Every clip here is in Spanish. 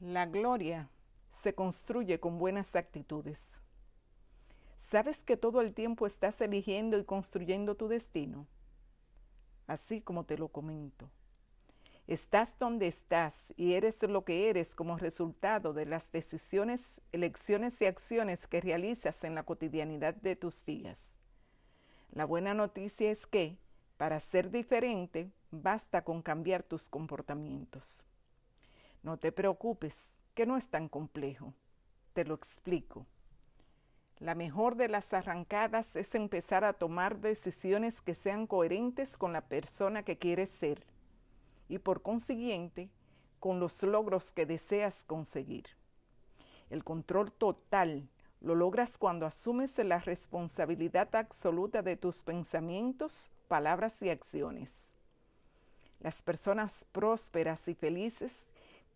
La gloria se construye con buenas actitudes. ¿Sabes que todo el tiempo estás eligiendo y construyendo tu destino? Así como te lo comento. Estás donde estás y eres lo que eres como resultado de las decisiones, elecciones y acciones que realizas en la cotidianidad de tus días. La buena noticia es que, para ser diferente, basta con cambiar tus comportamientos. No te preocupes, que no es tan complejo. Te lo explico. La mejor de las arrancadas es empezar a tomar decisiones que sean coherentes con la persona que quieres ser y por consiguiente con los logros que deseas conseguir. El control total lo logras cuando asumes la responsabilidad absoluta de tus pensamientos, palabras y acciones. Las personas prósperas y felices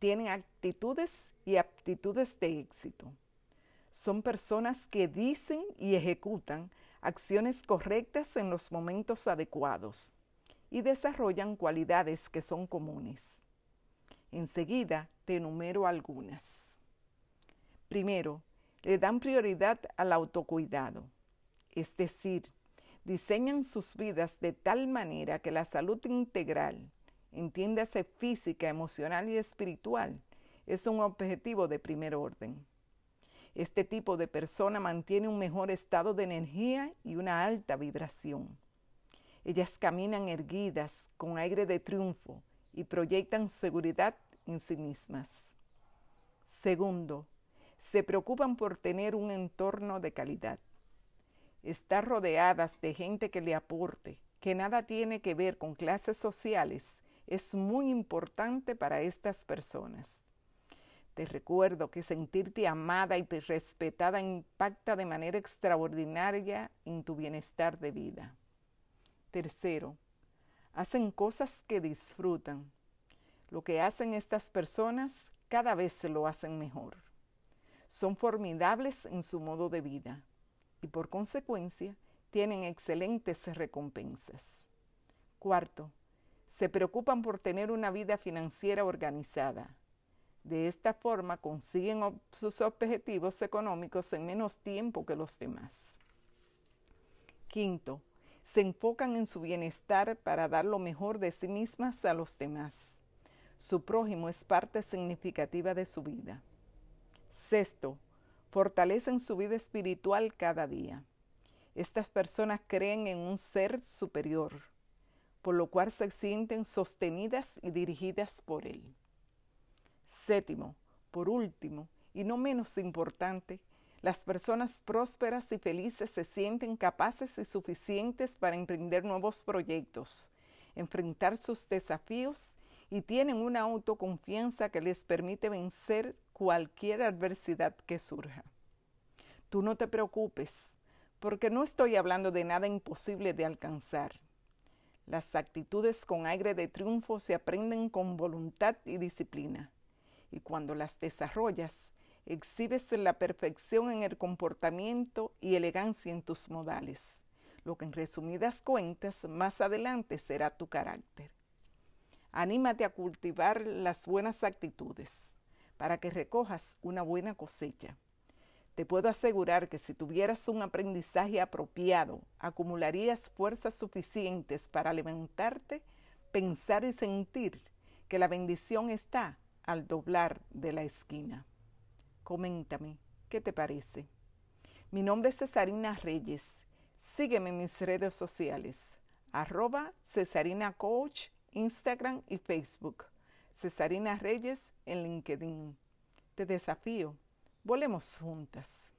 tienen actitudes y aptitudes de éxito. Son personas que dicen y ejecutan acciones correctas en los momentos adecuados y desarrollan cualidades que son comunes. Enseguida te enumero algunas. Primero, le dan prioridad al autocuidado, es decir, diseñan sus vidas de tal manera que la salud integral, entiéndase física, emocional y espiritual, es un objetivo de primer orden. Este tipo de persona mantiene un mejor estado de energía y una alta vibración. Ellas caminan erguidas, con aire de triunfo, y proyectan seguridad en sí mismas. Segundo, se preocupan por tener un entorno de calidad. Estar rodeadas de gente que le aporte, que nada tiene que ver con clases sociales, es muy importante para estas personas. Te recuerdo que sentirte amada y respetada impacta de manera extraordinaria en tu bienestar de vida. Tercero, hacen cosas que disfrutan. Lo que hacen estas personas cada vez se lo hacen mejor. Son formidables en su modo de vida y por consecuencia tienen excelentes recompensas. Cuarto, se preocupan por tener una vida financiera organizada. De esta forma consiguen sus objetivos económicos en menos tiempo que los demás. Quinto, se enfocan en su bienestar para dar lo mejor de sí mismas a los demás. Su prójimo es parte significativa de su vida. Sexto, fortalecen su vida espiritual cada día. Estas personas creen en un ser superior, por lo cual se sienten sostenidas y dirigidas por él. Séptimo, por último, y no menos importante, las personas prósperas y felices se sienten capaces y suficientes para emprender nuevos proyectos, enfrentar sus desafíos y tienen una autoconfianza que les permite vencer cualquier adversidad que surja. Tú no te preocupes, porque no estoy hablando de nada imposible de alcanzar. Las actitudes con aire de triunfo se aprenden con voluntad y disciplina, y cuando las desarrollas, exhibes la perfección en el comportamiento y elegancia en tus modales, lo que en resumidas cuentas más adelante será tu carácter. Anímate a cultivar las buenas actitudes para que recojas una buena cosecha. Te puedo asegurar que si tuvieras un aprendizaje apropiado, acumularías fuerzas suficientes para levantarte, pensar y sentir que la bendición está al doblar de la esquina. Coméntame, ¿qué te parece? Mi nombre es Cesarina Reyes. Sígueme en mis redes sociales, arroba Cesarina Coach, Instagram y Facebook. Cesarina Reyes en LinkedIn. Te desafío. Volemos juntas.